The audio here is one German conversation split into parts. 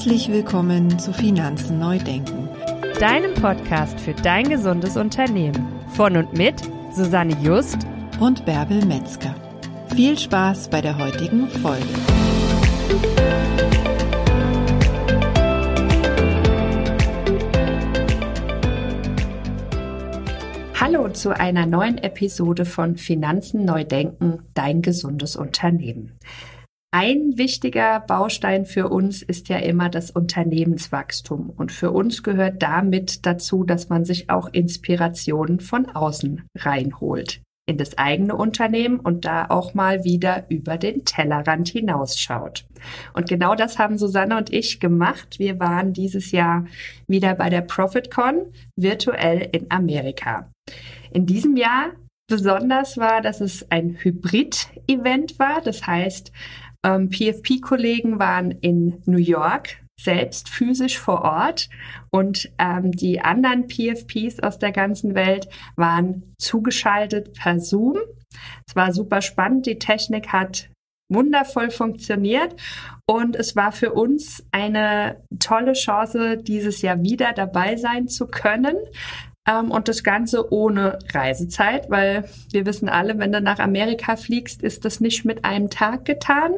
Herzlich willkommen zu Finanzen neu denken, deinem Podcast für dein gesundes Unternehmen. Von und mit Susanne Just und Bärbel Metzger. Viel Spaß bei der heutigen Folge. Hallo zu einer neuen Episode von Finanzen neu denken, dein gesundes Unternehmen. Ein wichtiger Baustein für uns ist ja immer das Unternehmenswachstum. Und für uns gehört damit dazu, dass man sich auch Inspirationen von außen reinholt in das eigene Unternehmen und da auch mal wieder über den Tellerrand hinausschaut. Und genau das haben Susanne und ich gemacht. Wir waren dieses Jahr wieder bei der ProfitCon virtuell in Amerika. In diesem Jahr besonders war, dass es ein Hybrid-Event war. Das heißt, ähm, PFP-Kollegen waren in New York selbst physisch vor Ort und ähm, die anderen PFPs aus der ganzen Welt waren zugeschaltet per Zoom. Es war super spannend. Die Technik hat wundervoll funktioniert und es war für uns eine tolle Chance, dieses Jahr wieder dabei sein zu können. Ähm, und das Ganze ohne Reisezeit, weil wir wissen alle, wenn du nach Amerika fliegst, ist das nicht mit einem Tag getan.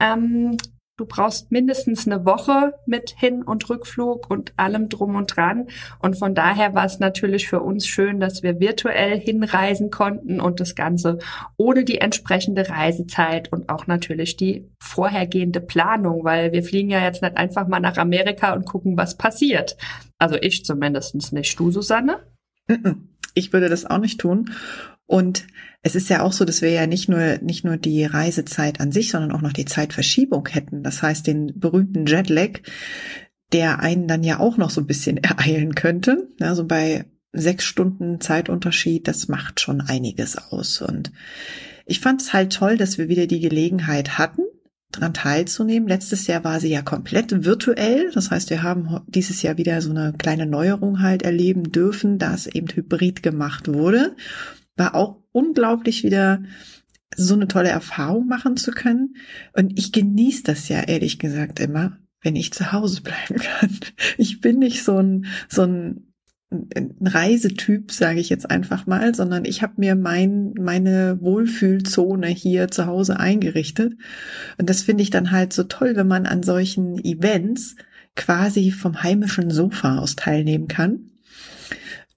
Ähm, Du brauchst mindestens eine Woche mit Hin- und Rückflug und allem drum und dran. Und von daher war es natürlich für uns schön, dass wir virtuell hinreisen konnten und das Ganze ohne die entsprechende Reisezeit und auch natürlich die vorhergehende Planung, weil wir fliegen ja jetzt nicht einfach mal nach Amerika und gucken, was passiert. Also ich zumindest nicht. Du, Susanne? Ich würde das auch nicht tun. Und es ist ja auch so, dass wir ja nicht nur, nicht nur die Reisezeit an sich, sondern auch noch die Zeitverschiebung hätten. Das heißt, den berühmten Jetlag, der einen dann ja auch noch so ein bisschen ereilen könnte. Also bei sechs Stunden Zeitunterschied, das macht schon einiges aus. Und ich fand es halt toll, dass wir wieder die Gelegenheit hatten, daran teilzunehmen. Letztes Jahr war sie ja komplett virtuell. Das heißt, wir haben dieses Jahr wieder so eine kleine Neuerung halt erleben dürfen, da es eben hybrid gemacht wurde war auch unglaublich wieder so eine tolle Erfahrung machen zu können. Und ich genieße das ja ehrlich gesagt immer, wenn ich zu Hause bleiben kann. Ich bin nicht so ein, so ein, ein Reisetyp, sage ich jetzt einfach mal, sondern ich habe mir mein, meine Wohlfühlzone hier zu Hause eingerichtet. Und das finde ich dann halt so toll, wenn man an solchen Events quasi vom heimischen Sofa aus teilnehmen kann.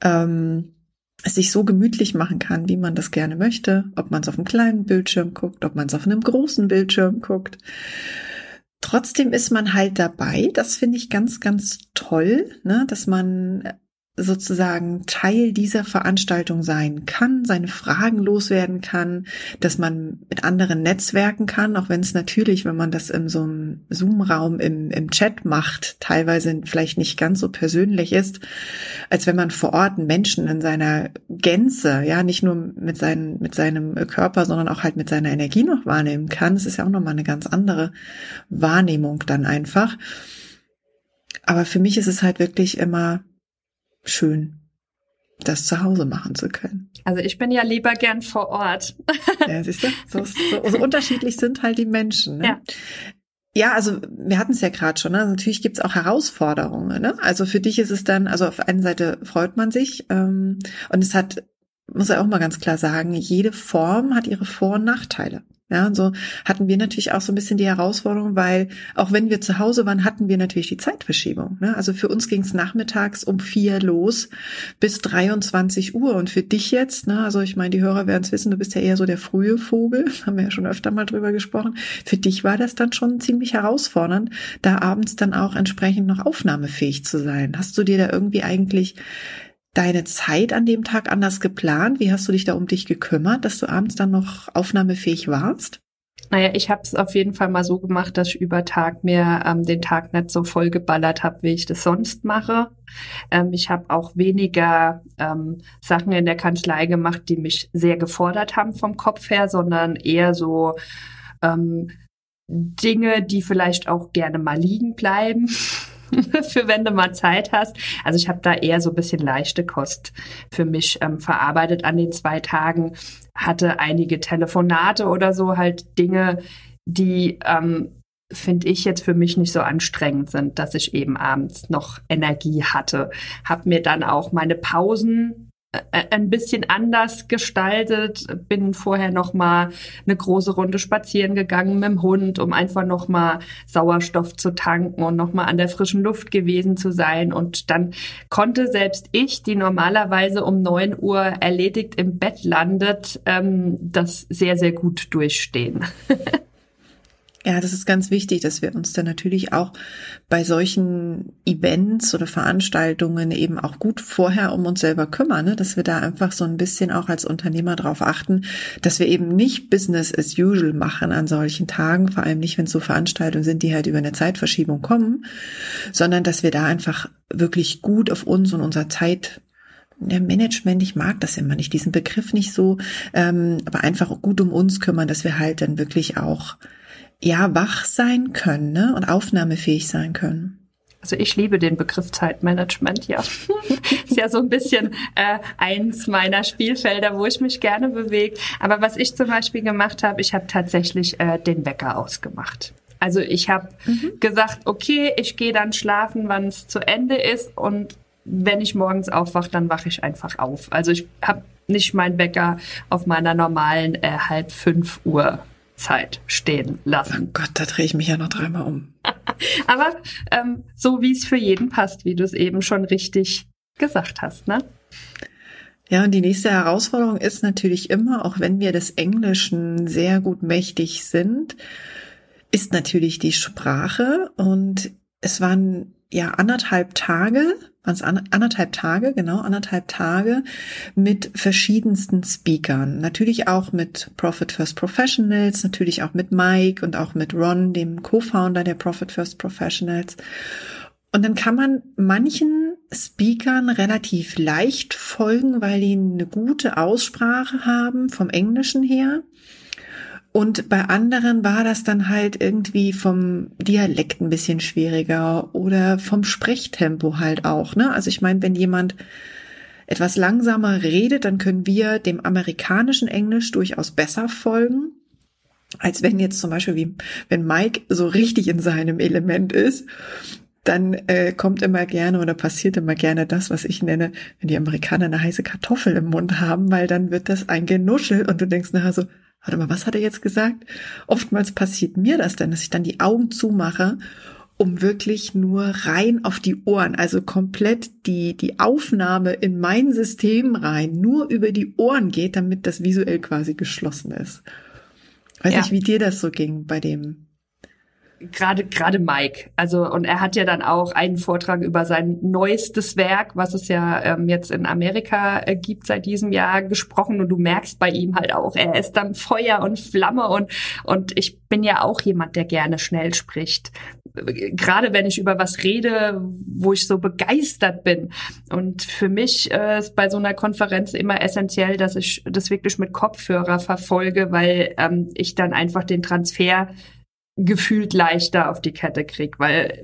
Ähm, es sich so gemütlich machen kann, wie man das gerne möchte, ob man es auf einem kleinen Bildschirm guckt, ob man es auf einem großen Bildschirm guckt. Trotzdem ist man halt dabei. Das finde ich ganz, ganz toll, ne? dass man sozusagen Teil dieser Veranstaltung sein kann, seine Fragen loswerden kann, dass man mit anderen netzwerken kann, auch wenn es natürlich, wenn man das in so einem Zoom-Raum im, im Chat macht, teilweise vielleicht nicht ganz so persönlich ist, als wenn man vor Ort Menschen in seiner Gänze, ja, nicht nur mit, seinen, mit seinem Körper, sondern auch halt mit seiner Energie noch wahrnehmen kann. Das ist ja auch nochmal eine ganz andere Wahrnehmung dann einfach. Aber für mich ist es halt wirklich immer schön, das zu Hause machen zu können. Also ich bin ja lieber gern vor Ort. ja, siehst du? So, so, so unterschiedlich sind halt die Menschen. Ne? Ja. Ja, also wir hatten es ja gerade schon. Ne? Also natürlich gibt es auch Herausforderungen. Ne? Also für dich ist es dann, also auf einer Seite freut man sich ähm, und es hat, muss ich auch mal ganz klar sagen, jede Form hat ihre Vor- und Nachteile. Ja, und so hatten wir natürlich auch so ein bisschen die Herausforderung, weil auch wenn wir zu Hause waren, hatten wir natürlich die Zeitverschiebung. Ne? Also für uns ging es nachmittags um vier los bis 23 Uhr. Und für dich jetzt, ne, also ich meine, die Hörer werden es wissen, du bist ja eher so der frühe Vogel, haben wir ja schon öfter mal drüber gesprochen. Für dich war das dann schon ziemlich herausfordernd, da abends dann auch entsprechend noch aufnahmefähig zu sein. Hast du dir da irgendwie eigentlich deine Zeit an dem Tag anders geplant? Wie hast du dich da um dich gekümmert, dass du abends dann noch aufnahmefähig warst? Naja, ich habe es auf jeden Fall mal so gemacht, dass ich über Tag mir ähm, den Tag nicht so voll geballert habe, wie ich das sonst mache. Ähm, ich habe auch weniger ähm, Sachen in der Kanzlei gemacht, die mich sehr gefordert haben vom Kopf her, sondern eher so ähm, Dinge, die vielleicht auch gerne mal liegen bleiben. für wenn du mal Zeit hast. Also ich habe da eher so ein bisschen leichte Kost für mich ähm, verarbeitet an den zwei Tagen, hatte einige Telefonate oder so, halt Dinge, die ähm, finde ich jetzt für mich nicht so anstrengend sind, dass ich eben abends noch Energie hatte. Hab mir dann auch meine Pausen ein bisschen anders gestaltet. Bin vorher noch mal eine große Runde spazieren gegangen mit dem Hund, um einfach noch mal Sauerstoff zu tanken und noch mal an der frischen Luft gewesen zu sein. Und dann konnte selbst ich, die normalerweise um neun Uhr erledigt im Bett landet, ähm, das sehr sehr gut durchstehen. Ja, das ist ganz wichtig, dass wir uns dann natürlich auch bei solchen Events oder Veranstaltungen eben auch gut vorher um uns selber kümmern, ne? dass wir da einfach so ein bisschen auch als Unternehmer darauf achten, dass wir eben nicht Business as usual machen an solchen Tagen, vor allem nicht, wenn es so Veranstaltungen sind, die halt über eine Zeitverschiebung kommen, sondern dass wir da einfach wirklich gut auf uns und unser Zeit der Management, ich mag das immer nicht, diesen Begriff nicht so, ähm, aber einfach gut um uns kümmern, dass wir halt dann wirklich auch ja wach sein können ne? und aufnahmefähig sein können. Also ich liebe den Begriff Zeitmanagement, ja. ist ja so ein bisschen äh, eins meiner Spielfelder, wo ich mich gerne bewege. Aber was ich zum Beispiel gemacht habe, ich habe tatsächlich äh, den Wecker ausgemacht. Also ich habe mhm. gesagt, okay, ich gehe dann schlafen, wann es zu Ende ist und wenn ich morgens aufwache, dann wache ich einfach auf. Also ich habe nicht meinen Wecker auf meiner normalen äh, halb fünf Uhr Zeit stehen lassen. Oh Gott, da drehe ich mich ja noch dreimal um. Aber ähm, so wie es für jeden passt, wie du es eben schon richtig gesagt hast, ne? Ja, und die nächste Herausforderung ist natürlich immer, auch wenn wir des Englischen sehr gut mächtig sind, ist natürlich die Sprache. Und es waren ja anderthalb Tage, es anderthalb Tage, genau, anderthalb Tage mit verschiedensten Speakern. Natürlich auch mit Profit First Professionals, natürlich auch mit Mike und auch mit Ron, dem Co-Founder der Profit First Professionals. Und dann kann man manchen Speakern relativ leicht folgen, weil die eine gute Aussprache haben vom Englischen her. Und bei anderen war das dann halt irgendwie vom Dialekt ein bisschen schwieriger oder vom Sprechtempo halt auch. Ne? Also ich meine, wenn jemand etwas langsamer redet, dann können wir dem amerikanischen Englisch durchaus besser folgen, als wenn jetzt zum Beispiel wie wenn Mike so richtig in seinem Element ist. Dann äh, kommt immer gerne oder passiert immer gerne das, was ich nenne, wenn die Amerikaner eine heiße Kartoffel im Mund haben, weil dann wird das ein Genuschel und du denkst nachher so, warte mal, was hat er jetzt gesagt? Oftmals passiert mir das dann, dass ich dann die Augen zumache, um wirklich nur rein auf die Ohren, also komplett die, die Aufnahme in mein System rein, nur über die Ohren geht, damit das visuell quasi geschlossen ist. Weiß ja. nicht, wie dir das so ging bei dem gerade gerade Mike. Also und er hat ja dann auch einen Vortrag über sein neuestes Werk, was es ja ähm, jetzt in Amerika äh, gibt seit diesem Jahr gesprochen und du merkst bei ihm halt auch, er ist dann Feuer und Flamme und und ich bin ja auch jemand, der gerne schnell spricht. Gerade wenn ich über was rede, wo ich so begeistert bin. Und für mich äh, ist bei so einer Konferenz immer essentiell, dass ich das wirklich mit Kopfhörer verfolge, weil ähm, ich dann einfach den Transfer gefühlt leichter auf die Kette krieg, weil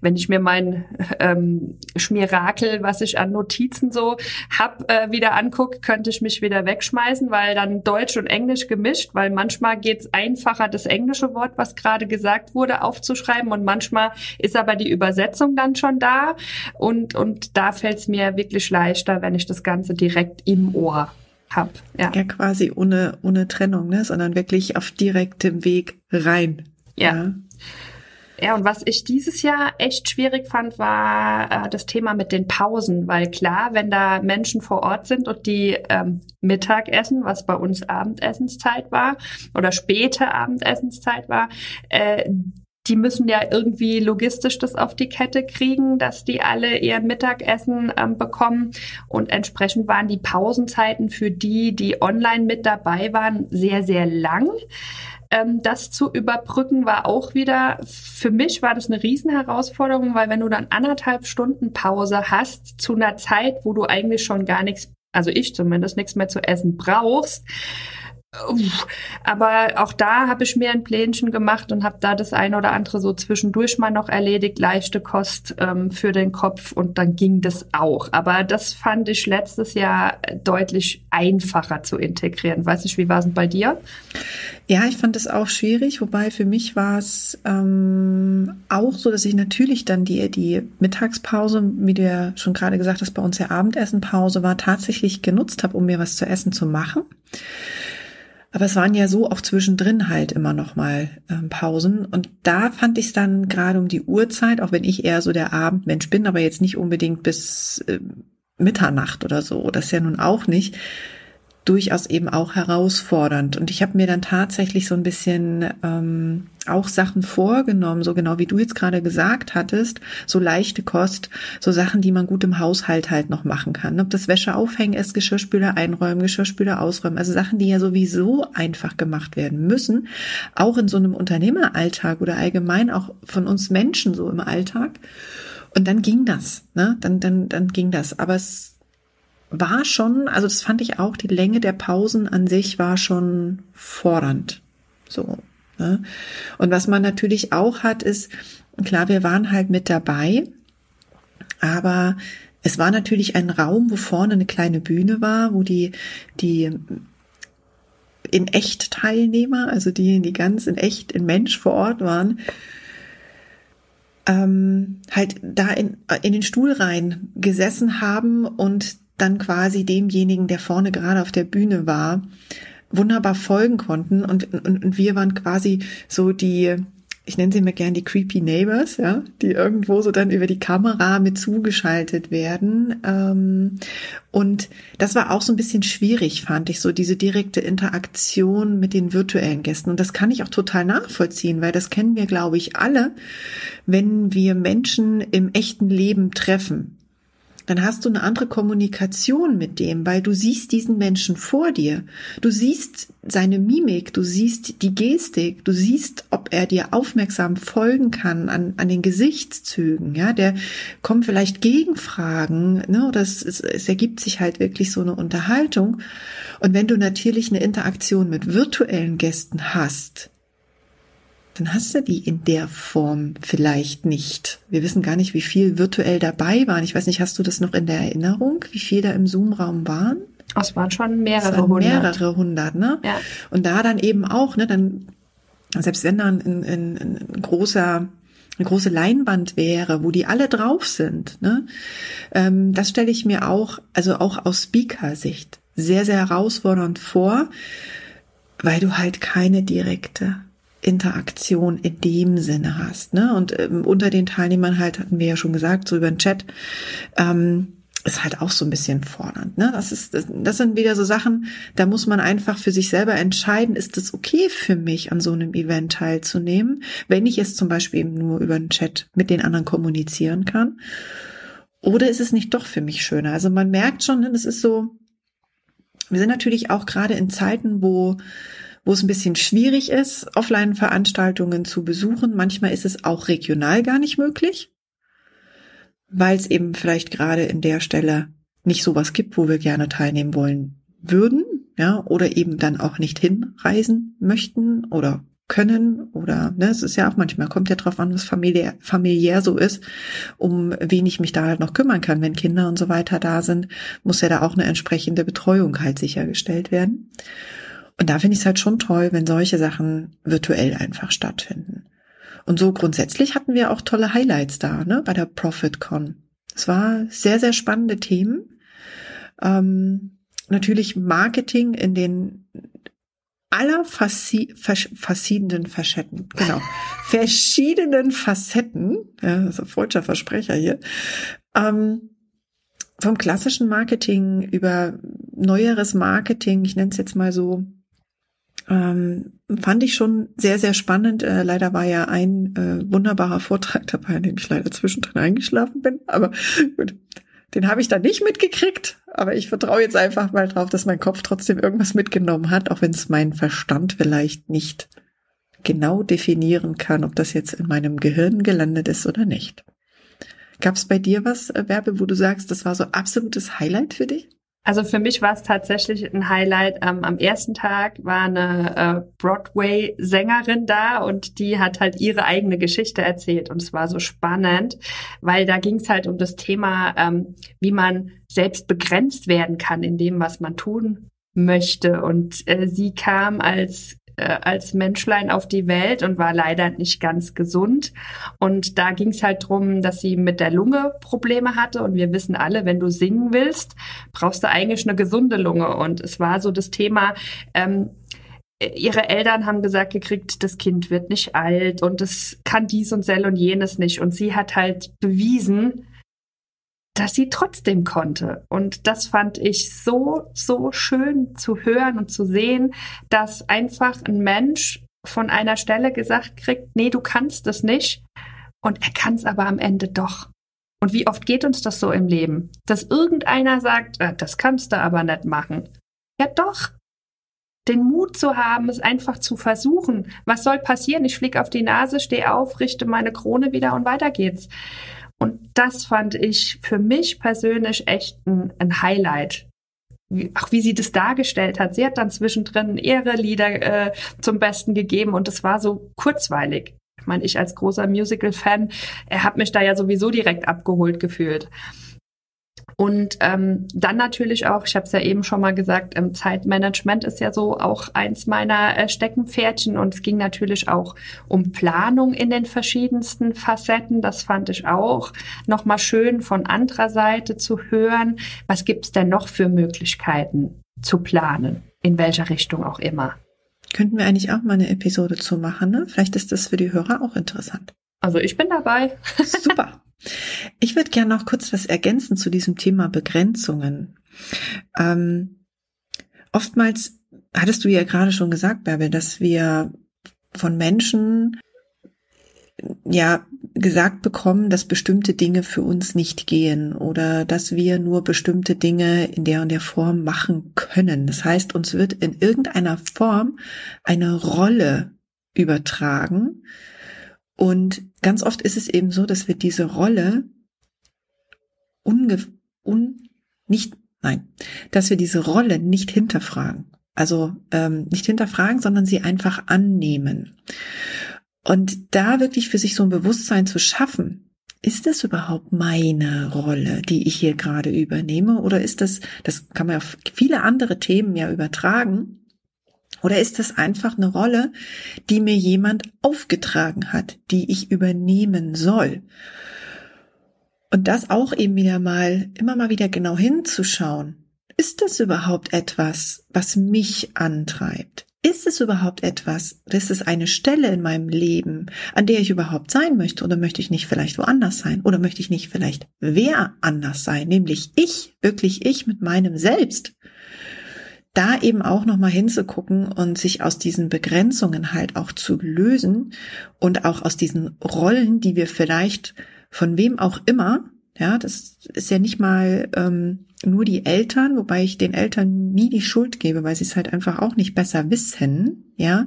wenn ich mir mein ähm, Schmirakel, was ich an Notizen so hab, äh, wieder anguck, könnte ich mich wieder wegschmeißen, weil dann Deutsch und Englisch gemischt, weil manchmal geht's einfacher, das englische Wort, was gerade gesagt wurde, aufzuschreiben und manchmal ist aber die Übersetzung dann schon da und und da fällt's mir wirklich leichter, wenn ich das Ganze direkt im Ohr hab. Ja. ja, quasi ohne, ohne Trennung, ne? sondern wirklich auf direktem Weg rein. Ja. ja. Ja, und was ich dieses Jahr echt schwierig fand, war äh, das Thema mit den Pausen, weil klar, wenn da Menschen vor Ort sind und die ähm, Mittag essen, was bei uns Abendessenszeit war oder späte Abendessenszeit war, äh, die müssen ja irgendwie logistisch das auf die Kette kriegen, dass die alle ihr Mittagessen ähm, bekommen. Und entsprechend waren die Pausenzeiten für die, die online mit dabei waren, sehr, sehr lang. Ähm, das zu überbrücken war auch wieder, für mich war das eine Riesenherausforderung, weil wenn du dann anderthalb Stunden Pause hast zu einer Zeit, wo du eigentlich schon gar nichts, also ich zumindest nichts mehr zu essen brauchst, Aber auch da habe ich mir ein Plänchen gemacht und habe da das eine oder andere so zwischendurch mal noch erledigt, leichte Kost ähm, für den Kopf und dann ging das auch. Aber das fand ich letztes Jahr deutlich einfacher zu integrieren. Weiß nicht, wie war es bei dir? Ja, ich fand es auch schwierig, wobei für mich war es ähm, auch so, dass ich natürlich dann die, die Mittagspause, wie du ja schon gerade gesagt hast, bei uns ja Abendessenpause war, tatsächlich genutzt habe, um mir was zu essen zu machen. Aber es waren ja so auch zwischendrin halt immer noch mal ähm, Pausen. Und da fand ich es dann gerade um die Uhrzeit, auch wenn ich eher so der Abendmensch bin, aber jetzt nicht unbedingt bis äh, Mitternacht oder so, das ja nun auch nicht, durchaus eben auch herausfordernd. Und ich habe mir dann tatsächlich so ein bisschen ähm, auch Sachen vorgenommen, so genau wie du jetzt gerade gesagt hattest, so leichte Kost, so Sachen, die man gut im Haushalt halt noch machen kann. Ob das Wäsche aufhängen ist, Geschirrspüler einräumen, Geschirrspüler ausräumen, also Sachen, die ja sowieso einfach gemacht werden müssen, auch in so einem Unternehmeralltag oder allgemein auch von uns Menschen so im Alltag. Und dann ging das, ne? Dann, dann, dann ging das. Aber es war schon, also das fand ich auch, die Länge der Pausen an sich war schon fordernd. So. Ne? Und was man natürlich auch hat, ist, klar, wir waren halt mit dabei, aber es war natürlich ein Raum, wo vorne eine kleine Bühne war, wo die, die in echt Teilnehmer, also die, die ganz in echt, in Mensch vor Ort waren, ähm, halt da in, in den Stuhl rein gesessen haben und dann quasi demjenigen, der vorne gerade auf der Bühne war, wunderbar folgen konnten. Und, und, und wir waren quasi so die, ich nenne sie mir gern die creepy neighbors, ja, die irgendwo so dann über die Kamera mit zugeschaltet werden. Ähm, und das war auch so ein bisschen schwierig, fand ich, so diese direkte Interaktion mit den virtuellen Gästen. Und das kann ich auch total nachvollziehen, weil das kennen wir, glaube ich, alle, wenn wir Menschen im echten Leben treffen dann hast du eine andere Kommunikation mit dem, weil du siehst diesen Menschen vor dir. Du siehst seine Mimik, du siehst die Gestik, du siehst, ob er dir aufmerksam folgen kann an, an den Gesichtszügen, ja, der kommt vielleicht Gegenfragen, ne, oder es, es, es ergibt sich halt wirklich so eine Unterhaltung. Und wenn du natürlich eine Interaktion mit virtuellen Gästen hast, dann hast du die in der Form vielleicht nicht. Wir wissen gar nicht, wie viel virtuell dabei waren. Ich weiß nicht, hast du das noch in der Erinnerung, wie viel da im Zoom-Raum waren? Es waren schon mehrere waren hundert. Mehrere hundert, ne? Ja. Und da dann eben auch, ne, dann, selbst wenn dann ein, ein, ein großer eine große Leinwand wäre, wo die alle drauf sind, ne? Ähm, das stelle ich mir auch, also auch aus Speaker-Sicht, sehr, sehr herausfordernd vor, weil du halt keine direkte Interaktion in dem Sinne hast. Ne? Und ähm, unter den Teilnehmern halt, hatten wir ja schon gesagt, so über den Chat, ähm, ist halt auch so ein bisschen fordernd. Ne? Das, ist, das, das sind wieder so Sachen, da muss man einfach für sich selber entscheiden, ist es okay für mich, an so einem Event teilzunehmen, wenn ich es zum Beispiel eben nur über den Chat mit den anderen kommunizieren kann. Oder ist es nicht doch für mich schöner? Also man merkt schon, das ist so, wir sind natürlich auch gerade in Zeiten, wo wo es ein bisschen schwierig ist, Offline-Veranstaltungen zu besuchen. Manchmal ist es auch regional gar nicht möglich, weil es eben vielleicht gerade in der Stelle nicht sowas gibt, wo wir gerne teilnehmen wollen würden, ja, oder eben dann auch nicht hinreisen möchten oder können oder ne, es ist ja auch manchmal kommt ja drauf an, was familiär, familiär so ist, um wen ich mich da halt noch kümmern kann, wenn Kinder und so weiter da sind, muss ja da auch eine entsprechende Betreuung halt sichergestellt werden. Und da finde ich es halt schon toll, wenn solche Sachen virtuell einfach stattfinden. Und so grundsätzlich hatten wir auch tolle Highlights da, ne, bei der ProfitCon. Es war sehr, sehr spannende Themen. Ähm, natürlich Marketing in den aller faszi verschiedenen Facetten, genau, verschiedenen Facetten, ja, das ist ein freudscher Versprecher hier, ähm, vom klassischen Marketing über neueres Marketing, ich nenne es jetzt mal so, ähm, fand ich schon sehr, sehr spannend. Äh, leider war ja ein äh, wunderbarer Vortrag dabei, an dem ich leider zwischendrin eingeschlafen bin. Aber gut, den habe ich dann nicht mitgekriegt. Aber ich vertraue jetzt einfach mal drauf, dass mein Kopf trotzdem irgendwas mitgenommen hat, auch wenn es mein Verstand vielleicht nicht genau definieren kann, ob das jetzt in meinem Gehirn gelandet ist oder nicht. Gab es bei dir was, äh, Werbe, wo du sagst, das war so absolutes Highlight für dich? Also für mich war es tatsächlich ein Highlight. Ähm, am ersten Tag war eine äh, Broadway-Sängerin da und die hat halt ihre eigene Geschichte erzählt und es war so spannend, weil da ging es halt um das Thema, ähm, wie man selbst begrenzt werden kann in dem, was man tun möchte. Und äh, sie kam als äh, als Menschlein auf die Welt und war leider nicht ganz gesund. Und da ging es halt drum, dass sie mit der Lunge Probleme hatte. Und wir wissen alle, wenn du singen willst, brauchst du eigentlich eine gesunde Lunge. Und es war so das Thema, ähm, ihre Eltern haben gesagt gekriegt, das Kind wird nicht alt und es kann dies und sel und jenes nicht. Und sie hat halt bewiesen, dass sie trotzdem konnte. Und das fand ich so, so schön zu hören und zu sehen, dass einfach ein Mensch von einer Stelle gesagt kriegt, nee, du kannst es nicht. Und er kann es aber am Ende doch. Und wie oft geht uns das so im Leben? Dass irgendeiner sagt, äh, das kannst du aber nicht machen. Ja doch. Den Mut zu haben, es einfach zu versuchen. Was soll passieren? Ich flieg auf die Nase, stehe auf, richte meine Krone wieder und weiter geht's. Und das fand ich für mich persönlich echt ein, ein Highlight. Wie, auch wie sie das dargestellt hat. Sie hat dann zwischendrin ihre Lieder äh, zum Besten gegeben und es war so kurzweilig. Ich meine, ich als großer Musical-Fan, er hat mich da ja sowieso direkt abgeholt gefühlt. Und ähm, dann natürlich auch, ich habe es ja eben schon mal gesagt, ähm, Zeitmanagement ist ja so auch eins meiner äh, Steckenpferdchen. Und es ging natürlich auch um Planung in den verschiedensten Facetten. Das fand ich auch nochmal schön von anderer Seite zu hören. Was gibt's denn noch für Möglichkeiten zu planen? In welcher Richtung auch immer. Könnten wir eigentlich auch mal eine Episode zu machen, ne? Vielleicht ist das für die Hörer auch interessant. Also ich bin dabei. Super. Ich würde gerne noch kurz was ergänzen zu diesem Thema Begrenzungen. Ähm, oftmals hattest du ja gerade schon gesagt, Bärbel, dass wir von Menschen ja gesagt bekommen, dass bestimmte Dinge für uns nicht gehen oder dass wir nur bestimmte Dinge in der und der Form machen können. Das heißt, uns wird in irgendeiner Form eine Rolle übertragen, und ganz oft ist es eben so, dass wir diese Rolle unge un nicht, nein, dass wir diese Rolle nicht hinterfragen. Also ähm, nicht hinterfragen, sondern sie einfach annehmen. Und da wirklich für sich so ein Bewusstsein zu schaffen, ist das überhaupt meine Rolle, die ich hier gerade übernehme? Oder ist das, das kann man auf viele andere Themen ja übertragen, oder ist das einfach eine Rolle, die mir jemand aufgetragen hat, die ich übernehmen soll? Und das auch eben wieder mal, immer mal wieder genau hinzuschauen. Ist das überhaupt etwas, was mich antreibt? Ist es überhaupt etwas, ist es eine Stelle in meinem Leben, an der ich überhaupt sein möchte? Oder möchte ich nicht vielleicht woanders sein? Oder möchte ich nicht vielleicht wer anders sein? Nämlich ich, wirklich ich mit meinem Selbst da eben auch nochmal hinzugucken und sich aus diesen Begrenzungen halt auch zu lösen und auch aus diesen Rollen, die wir vielleicht von wem auch immer, ja, das ist ja nicht mal ähm, nur die Eltern, wobei ich den Eltern nie die Schuld gebe, weil sie es halt einfach auch nicht besser wissen, ja.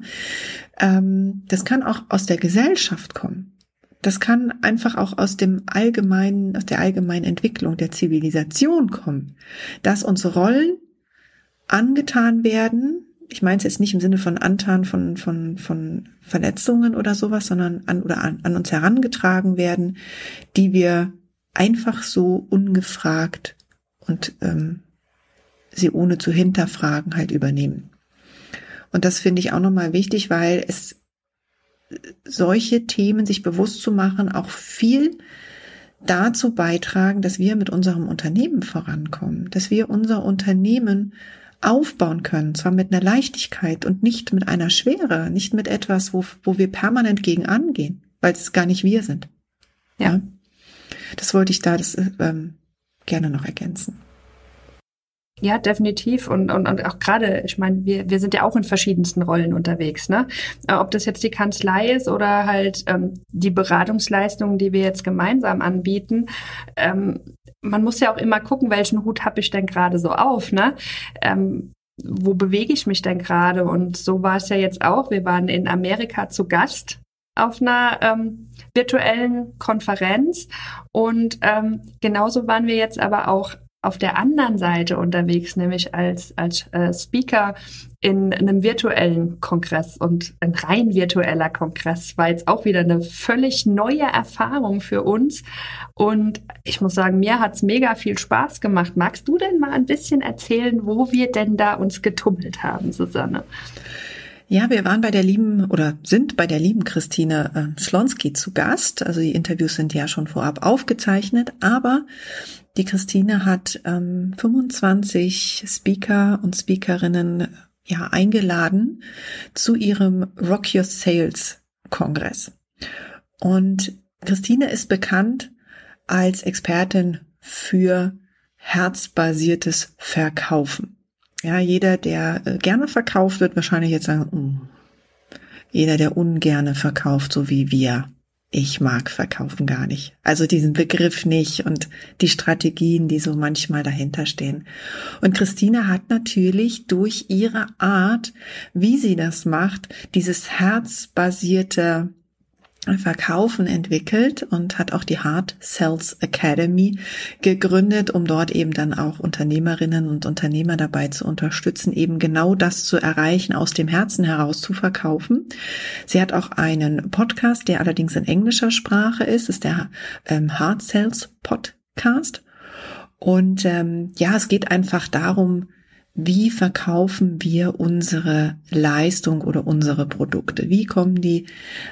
Ähm, das kann auch aus der Gesellschaft kommen. Das kann einfach auch aus dem allgemeinen, aus der allgemeinen Entwicklung der Zivilisation kommen, dass unsere Rollen angetan werden. Ich meine es jetzt nicht im Sinne von Antan von, von, von Verletzungen oder sowas, sondern an, oder an, an uns herangetragen werden, die wir einfach so ungefragt und ähm, sie ohne zu hinterfragen halt übernehmen. Und das finde ich auch nochmal wichtig, weil es solche Themen sich bewusst zu machen auch viel dazu beitragen, dass wir mit unserem Unternehmen vorankommen, dass wir unser Unternehmen aufbauen können, zwar mit einer Leichtigkeit und nicht mit einer Schwere, nicht mit etwas, wo, wo wir permanent gegen angehen, weil es gar nicht wir sind. Ja. ja? Das wollte ich da das, ähm, gerne noch ergänzen. Ja, definitiv. Und, und, und auch gerade, ich meine, wir, wir sind ja auch in verschiedensten Rollen unterwegs, ne? Äh, ob das jetzt die Kanzlei ist oder halt ähm, die Beratungsleistungen, die wir jetzt gemeinsam anbieten. Ähm, man muss ja auch immer gucken, welchen Hut habe ich denn gerade so auf, ne? Ähm, wo bewege ich mich denn gerade? Und so war es ja jetzt auch. Wir waren in Amerika zu Gast auf einer ähm, virtuellen Konferenz und ähm, genauso waren wir jetzt aber auch auf der anderen Seite unterwegs, nämlich als, als äh, Speaker in einem virtuellen Kongress und ein rein virtueller Kongress war jetzt auch wieder eine völlig neue Erfahrung für uns. Und ich muss sagen, mir hat's mega viel Spaß gemacht. Magst du denn mal ein bisschen erzählen, wo wir denn da uns getummelt haben, Susanne? Ja, wir waren bei der lieben oder sind bei der lieben Christine äh, Schlonski zu Gast. Also die Interviews sind ja schon vorab aufgezeichnet, aber die Christine hat ähm, 25 Speaker und Speakerinnen ja eingeladen zu ihrem Rock Your Sales Kongress. Und Christine ist bekannt als Expertin für herzbasiertes Verkaufen. Ja, jeder, der äh, gerne verkauft, wird wahrscheinlich jetzt sagen, mm, jeder, der ungerne verkauft, so wie wir. Ich mag Verkaufen gar nicht. Also diesen Begriff nicht und die Strategien, die so manchmal dahinter stehen. Und Christina hat natürlich durch ihre Art, wie sie das macht, dieses herzbasierte Verkaufen entwickelt und hat auch die Hard Sales Academy gegründet, um dort eben dann auch Unternehmerinnen und Unternehmer dabei zu unterstützen, eben genau das zu erreichen, aus dem Herzen heraus zu verkaufen. Sie hat auch einen Podcast, der allerdings in englischer Sprache ist, ist der ähm, Hard Sales Podcast. Und ähm, ja, es geht einfach darum, wie verkaufen wir unsere Leistung oder unsere Produkte? Wie kommen die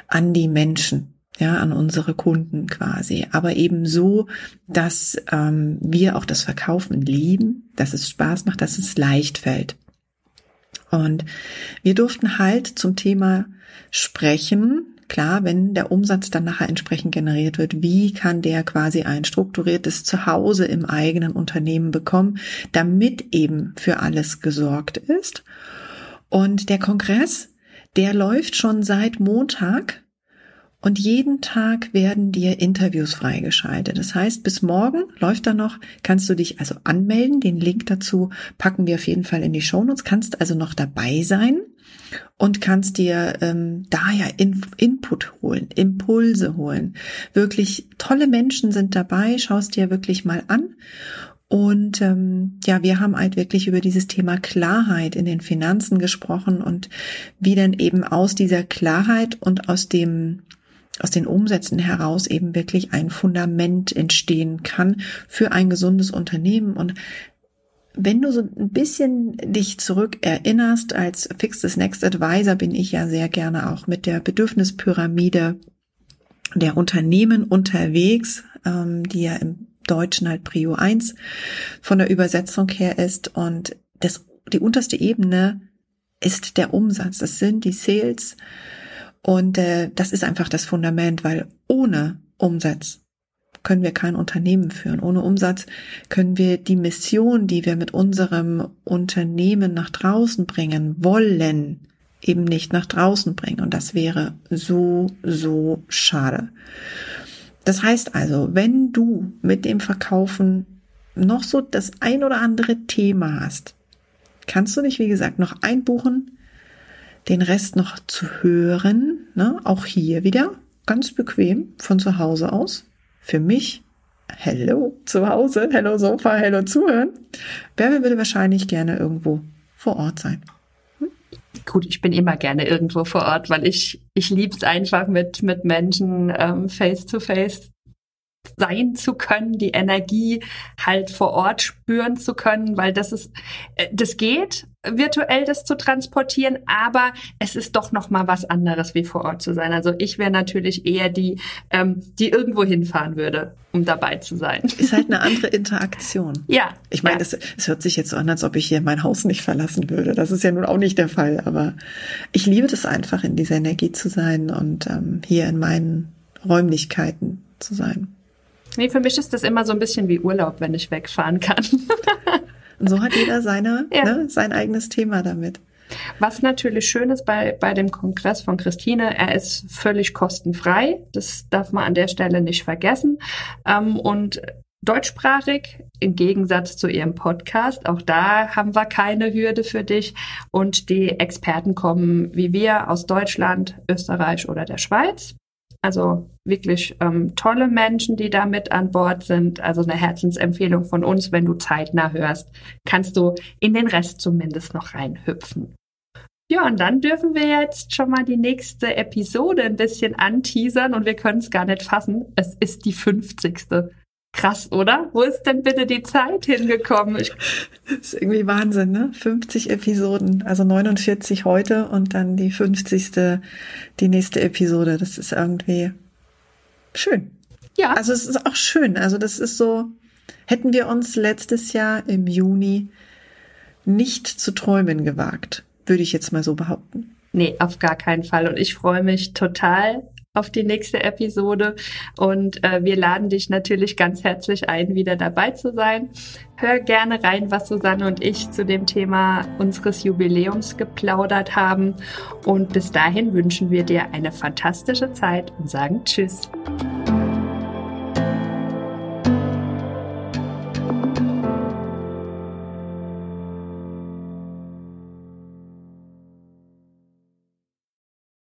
an die Menschen? Ja, an unsere Kunden quasi. Aber eben so, dass ähm, wir auch das Verkaufen lieben, dass es Spaß macht, dass es leicht fällt. Und wir durften halt zum Thema sprechen, klar, wenn der Umsatz dann nachher entsprechend generiert wird, wie kann der quasi ein strukturiertes Zuhause im eigenen Unternehmen bekommen, damit eben für alles gesorgt ist. Und der Kongress, der läuft schon seit Montag und jeden Tag werden dir Interviews freigeschaltet. Das heißt, bis morgen läuft da noch, kannst du dich also anmelden. Den Link dazu packen wir auf jeden Fall in die Shownotes. Kannst also noch dabei sein und kannst dir ähm, da ja In Input holen, Impulse holen. Wirklich tolle Menschen sind dabei, schaust dir wirklich mal an. Und ähm, ja, wir haben halt wirklich über dieses Thema Klarheit in den Finanzen gesprochen und wie denn eben aus dieser Klarheit und aus dem aus den Umsätzen heraus eben wirklich ein Fundament entstehen kann für ein gesundes Unternehmen. Und wenn du so ein bisschen dich zurück erinnerst, als Fixed Next Advisor bin ich ja sehr gerne auch mit der Bedürfnispyramide der Unternehmen unterwegs, ähm, die ja im Deutschen halt Prio 1 von der Übersetzung her ist. Und das, die unterste Ebene ist der Umsatz. Das sind die Sales. Und äh, das ist einfach das Fundament, weil ohne Umsatz können wir kein Unternehmen führen. Ohne Umsatz können wir die Mission, die wir mit unserem Unternehmen nach draußen bringen wollen, eben nicht nach draußen bringen. Und das wäre so, so schade. Das heißt also, wenn du mit dem Verkaufen noch so das ein oder andere Thema hast, kannst du dich, wie gesagt, noch einbuchen, den Rest noch zu hören, ne? auch hier wieder ganz bequem von zu Hause aus für mich, hello zu Hause, hello Sofa, hello Zuhören, wer würde wahrscheinlich gerne irgendwo vor Ort sein. Gut, ich bin immer gerne irgendwo vor Ort, weil ich, ich liebe es einfach mit, mit Menschen ähm, face to face sein zu können, die Energie halt vor Ort spüren zu können, weil das ist, äh, das geht, virtuell das zu transportieren, aber es ist doch noch mal was anderes, wie vor Ort zu sein. Also ich wäre natürlich eher die, ähm, die irgendwo hinfahren würde, um dabei zu sein. Ist halt eine andere Interaktion. ja. Ich meine, ja. es hört sich jetzt so an, als ob ich hier mein Haus nicht verlassen würde. Das ist ja nun auch nicht der Fall, aber ich liebe das einfach, in dieser Energie zu sein und ähm, hier in meinen Räumlichkeiten zu sein. Nee, für mich ist das immer so ein bisschen wie Urlaub, wenn ich wegfahren kann. Und so hat jeder seine, ja. ne, sein eigenes Thema damit. Was natürlich schön ist bei, bei dem Kongress von Christine, er ist völlig kostenfrei. Das darf man an der Stelle nicht vergessen. Ähm, und deutschsprachig im Gegensatz zu ihrem Podcast. Auch da haben wir keine Hürde für dich. Und die Experten kommen wie wir aus Deutschland, Österreich oder der Schweiz. Also wirklich ähm, tolle Menschen, die da mit an Bord sind. Also eine Herzensempfehlung von uns, wenn du zeitnah hörst, kannst du in den Rest zumindest noch reinhüpfen. Ja, und dann dürfen wir jetzt schon mal die nächste Episode ein bisschen anteasern und wir können es gar nicht fassen. Es ist die 50. Krass, oder? Wo ist denn bitte die Zeit hingekommen? Ich das ist irgendwie Wahnsinn, ne? 50 Episoden, also 49 heute und dann die 50. die nächste Episode. Das ist irgendwie schön. Ja. Also es ist auch schön. Also das ist so, hätten wir uns letztes Jahr im Juni nicht zu träumen gewagt, würde ich jetzt mal so behaupten. Nee, auf gar keinen Fall. Und ich freue mich total auf die nächste Episode. Und äh, wir laden dich natürlich ganz herzlich ein, wieder dabei zu sein. Hör gerne rein, was Susanne und ich zu dem Thema unseres Jubiläums geplaudert haben. Und bis dahin wünschen wir dir eine fantastische Zeit und sagen Tschüss.